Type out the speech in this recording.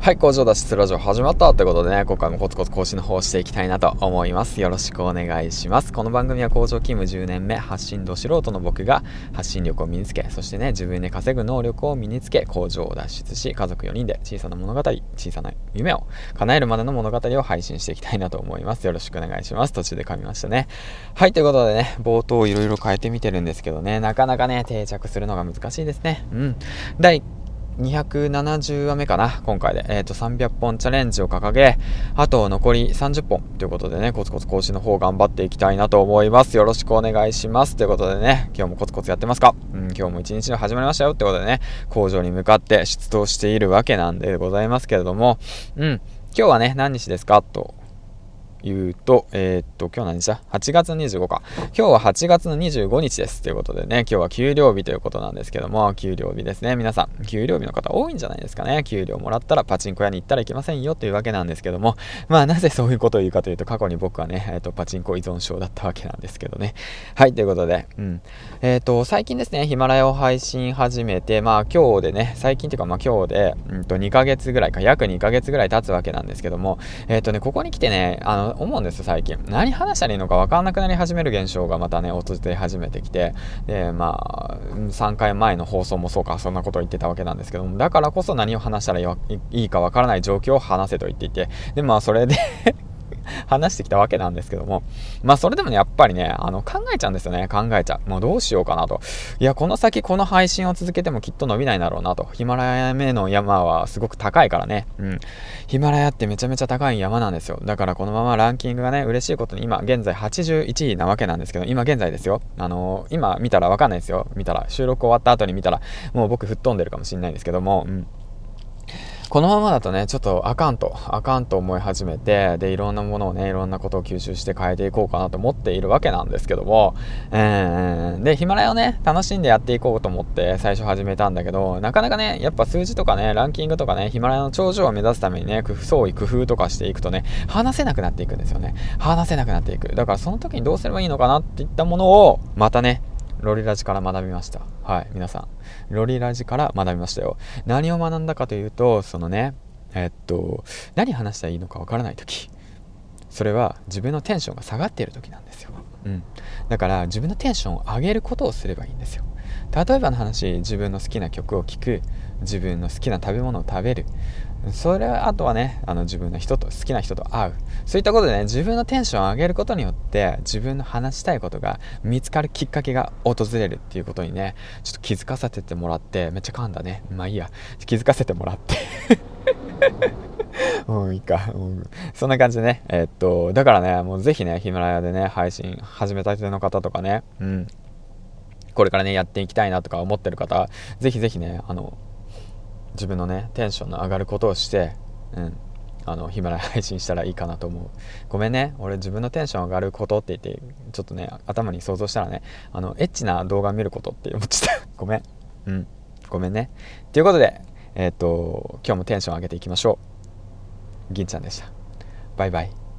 はい、工場脱出ラジオ始まったということでね、今回もコツコツ更新の方をしていきたいなと思います。よろしくお願いします。この番組は工場勤務10年目、発信度素人の僕が発信力を身につけ、そしてね、自分で稼ぐ能力を身につけ、工場を脱出し、家族4人で小さな物語、小さな夢を叶えるまでの物語を配信していきたいなと思います。よろしくお願いします。途中で噛みましたね。はい、ということでね、冒頭いろいろ変えてみてるんですけどね、なかなかね、定着するのが難しいですね。うん。270話目かな、今回で。えっ、ー、と、300本チャレンジを掲げ、あと残り30本ということでね、コツコツ更新の方頑張っていきたいなと思います。よろしくお願いします。ということでね、今日もコツコツやってますか？うん、今日も一日の始まりましたよってことでね、工場に向かって出動しているわけなんでございますけれども、うん、今日はね、何日ですか？と言うと、えー、っと、今日何日だ ?8 月25か。今日は8月の25日です。ということでね、今日は給料日ということなんですけども、給料日ですね。皆さん、給料日の方多いんじゃないですかね。給料もらったらパチンコ屋に行ったらいけませんよというわけなんですけども、まあなぜそういうことを言うかというと、過去に僕はね、えー、っと、パチンコ依存症だったわけなんですけどね。はい、ということで、うん。えー、っと、最近ですね、ヒマラヤを配信始めて、まあ今日でね、最近というかまあ今日で、うんと2ヶ月ぐらいか、約2ヶ月ぐらい経つわけなんですけども、えっとね、ここに来てね、あの、思うんですよ、最近。何話したらいいのか分かんなくなり始める現象がまたね訪れ始めてきて。でまあ3回前の放送もそうかそんなことを言ってたわけなんですけども。だからこそ何を話したらいいか分からない状況を話せと言っていて。でまあそれで 話してきたわけなんですけども、まあそれでもね、やっぱりね、あの考えちゃうんですよね、考えちゃう。もうどうしようかなと。いや、この先この配信を続けてもきっと伸びないだろうなと。ヒマラヤ目の山はすごく高いからね。うん。ヒマラヤってめちゃめちゃ高い山なんですよ。だからこのままランキングがね、嬉しいことに今現在81位なわけなんですけど、今現在ですよ。あのー、今見たらわかんないですよ。見たら、収録終わった後に見たら、もう僕吹っ飛んでるかもしれないんですけども、うん。このままだとね、ちょっとあかんと、あかんと思い始めて、で、いろんなものをね、いろんなことを吸収して変えていこうかなと思っているわけなんですけども、えー、で、ヒマラヤをね、楽しんでやっていこうと思って最初始めたんだけど、なかなかね、やっぱ数字とかね、ランキングとかね、ヒマラヤの頂上を目指すためにね、創意工夫とかしていくとね、話せなくなっていくんですよね。話せなくなっていく。だからその時にどうすればいいのかなっていったものを、またね、ロリラジから学びました。はい、皆さん。ロリラジから学びましたよ。何を学んだかというと、そのね、えっと、何話したらいいのかわからない時。それは自分のテンションが下がっている時なんですよ。うん。だから自分のテンションを上げることをすればいいんですよ。例えばの話、自分の好きな曲を聴く、自分の好きな食べ物を食べる、それはあとはねあの自分の人と好きな人と会う。そういったことでね自分のテンションを上げることによって自分の話したいことが見つかるきっかけが訪れるっていうことにねちょっと気づかせてもらってめっちゃ噛んだね。まあいいや。気づかせてもらって。もう、いいか、うん。そんな感じでね、えー、っと、だからね、もうぜひね、ヒマラヤでね、配信始めたての方とかね、うん、これからね、やっていきたいなとか思ってる方、ぜひぜひね、あの、自分のねテンションの上がることをしてうん。あのヒマラヤ配信したらいいかなと思う。ごめんね。俺自分のテンション上がることって言ってちょっとね頭に想像したらねあのエッチな動画見ることって思っちゃった。ごめん。うん。ごめんね。ということでえっ、と今日もテンション上げていきましょう。銀ちゃんでした。バイバイ。